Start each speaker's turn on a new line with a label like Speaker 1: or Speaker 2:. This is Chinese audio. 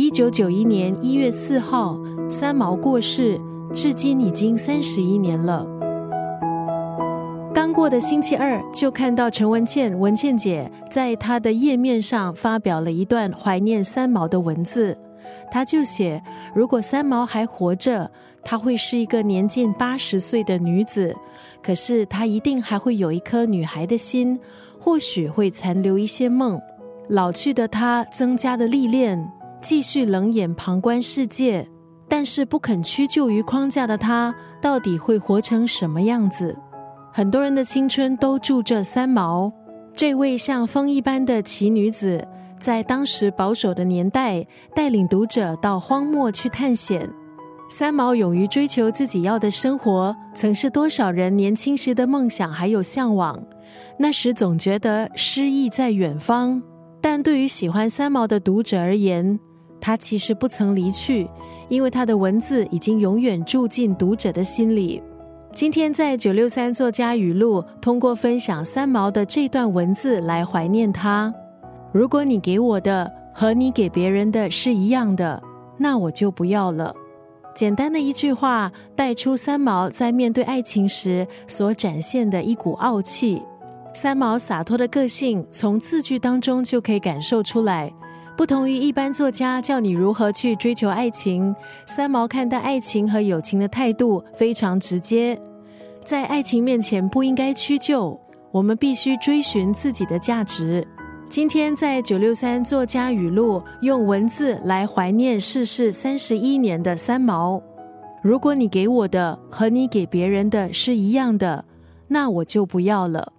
Speaker 1: 一九九一年一月四号，三毛过世，至今已经三十一年了。刚过的星期二，就看到陈文茜文茜姐在她的页面上发表了一段怀念三毛的文字。她就写：如果三毛还活着，她会是一个年近八十岁的女子，可是她一定还会有一颗女孩的心，或许会残留一些梦。老去的她增加了历练。继续冷眼旁观世界，但是不肯屈就于框架的他，到底会活成什么样子？很多人的青春都住着三毛，这位像风一般的奇女子，在当时保守的年代，带领读者到荒漠去探险。三毛勇于追求自己要的生活，曾是多少人年轻时的梦想还有向往。那时总觉得诗意在远方，但对于喜欢三毛的读者而言，他其实不曾离去，因为他的文字已经永远住进读者的心里。今天在九六三作家语录，通过分享三毛的这段文字来怀念他。如果你给我的和你给别人的是一样的，那我就不要了。简单的一句话，带出三毛在面对爱情时所展现的一股傲气。三毛洒脱的个性，从字句当中就可以感受出来。不同于一般作家教你如何去追求爱情，三毛看待爱情和友情的态度非常直接。在爱情面前不应该屈就，我们必须追寻自己的价值。今天在九六三作家语录，用文字来怀念逝世三十一年的三毛。如果你给我的和你给别人的是一样的，那我就不要了。